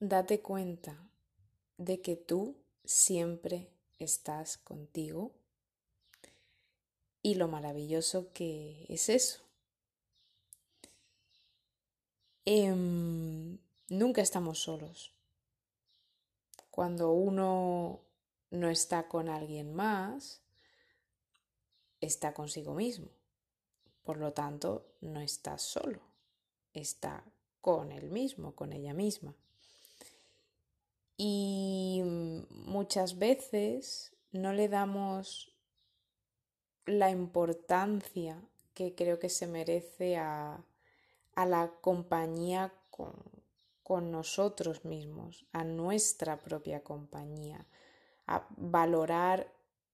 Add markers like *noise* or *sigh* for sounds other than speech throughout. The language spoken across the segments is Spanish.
date cuenta de que tú siempre estás contigo y lo maravilloso que es eso. Em, nunca estamos solos. Cuando uno no está con alguien más, está consigo mismo. Por lo tanto, no está solo, está con él mismo, con ella misma. Y muchas veces no le damos la importancia que creo que se merece a, a la compañía con, con nosotros mismos, a nuestra propia compañía, a valorar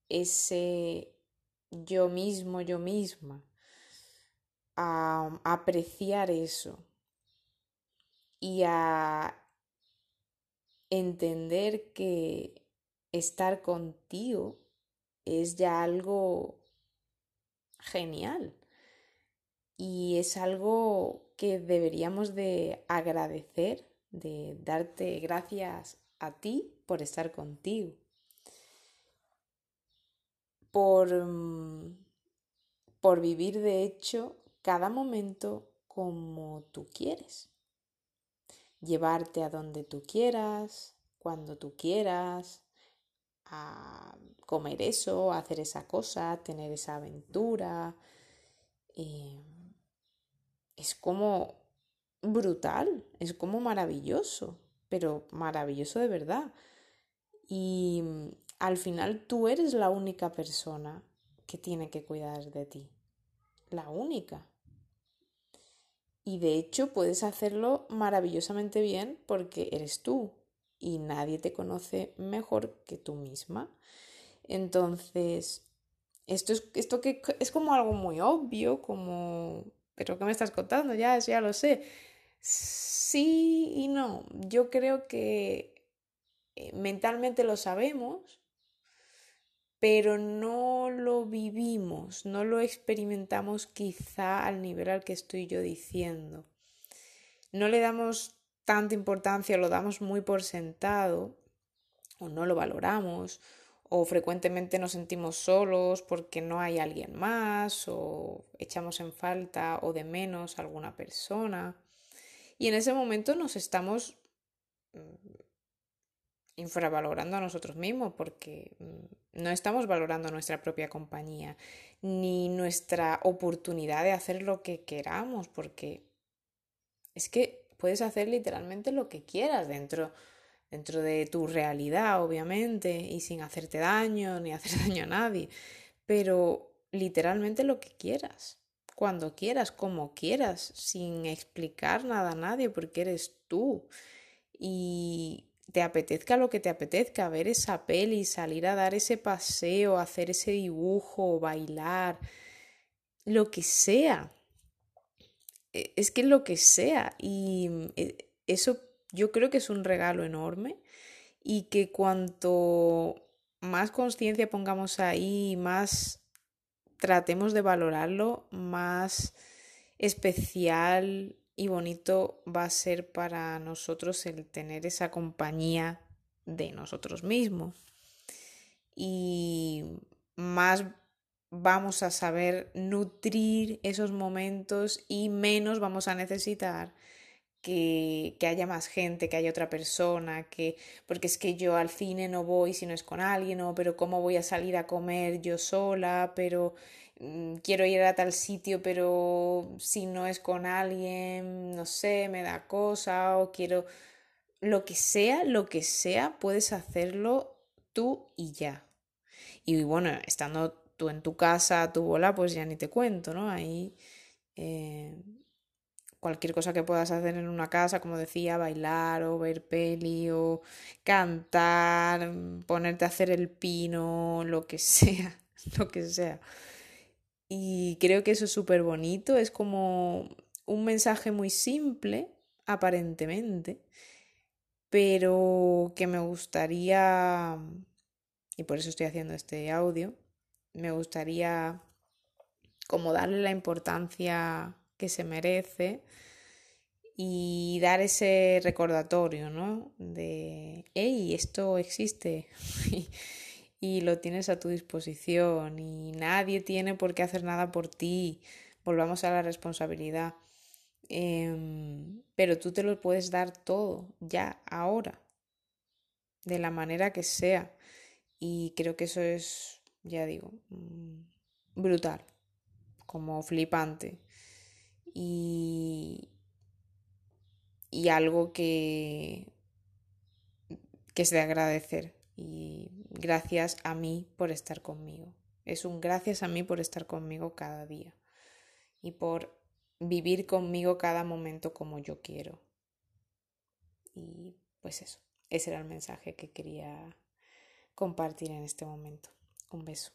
ese yo mismo, yo misma, a, apreciar eso y a entender que estar contigo es ya algo genial y es algo que deberíamos de agradecer, de darte gracias a ti por estar contigo por, mm, por vivir de hecho cada momento como tú quieres. Llevarte a donde tú quieras, cuando tú quieras, a comer eso, a hacer esa cosa, tener esa aventura. Eh, es como brutal, es como maravilloso, pero maravilloso de verdad. Y al final tú eres la única persona que tiene que cuidar de ti. La única. Y de hecho puedes hacerlo maravillosamente bien porque eres tú y nadie te conoce mejor que tú misma. Entonces, esto es, esto que es como algo muy obvio, como, pero ¿qué me estás contando? Ya, ya lo sé. Sí y no. Yo creo que eh, mentalmente lo sabemos, pero no lo vivimos, no lo experimentamos quizá al nivel al que estoy yo diciendo. No le damos tanta importancia, lo damos muy por sentado, o no lo valoramos, o frecuentemente nos sentimos solos porque no hay alguien más, o echamos en falta o de menos a alguna persona. Y en ese momento nos estamos infravalorando a nosotros mismos porque mm, no estamos valorando nuestra propia compañía ni nuestra oportunidad de hacer lo que queramos porque es que puedes hacer literalmente lo que quieras dentro dentro de tu realidad obviamente y sin hacerte daño ni hacer *laughs* daño a nadie pero literalmente lo que quieras cuando quieras como quieras sin explicar nada a nadie porque eres tú. Y te apetezca lo que te apetezca, ver esa peli, salir a dar ese paseo, hacer ese dibujo, bailar, lo que sea. E, es que lo que sea. Y e, eso yo creo que es un regalo enorme y que cuanto más conciencia pongamos ahí, más tratemos de valorarlo, más especial y bonito va a ser para nosotros el tener esa compañía de nosotros mismos. Y más vamos a saber nutrir esos momentos y menos vamos a necesitar que, que, haya más gente, que haya otra persona, que porque es que yo al cine no voy si no es con alguien, o pero cómo voy a salir a comer yo sola, pero quiero ir a tal sitio, pero si no es con alguien, no sé, me da cosa o quiero lo que sea, lo que sea, puedes hacerlo tú y ya. Y bueno, estando tú en tu casa, tu bola, pues ya ni te cuento, ¿no? Ahí eh, cualquier cosa que puedas hacer en una casa, como decía, bailar o ver peli o cantar, ponerte a hacer el pino, lo que *laughs* sea, lo que sea. Y creo que eso es súper bonito, es como un mensaje muy simple, aparentemente, pero que me gustaría, y por eso estoy haciendo este audio, me gustaría como darle la importancia que se merece y dar ese recordatorio, ¿no? De, hey, esto existe *laughs* y lo tienes a tu disposición y nadie tiene por qué hacer nada por ti. Volvamos a la responsabilidad. Em, pero tú te lo puedes dar todo, ya, ahora, de la manera que sea. Y creo que eso es, ya digo, mm, brutal, como flipante. Y, y algo que, que es de agradecer. Y gracias a mí por estar conmigo. Es un gracias a mí por estar conmigo cada día y por vivir conmigo cada momento como yo quiero. Y pues eso, ese era el mensaje que quería compartir en este momento. Un beso.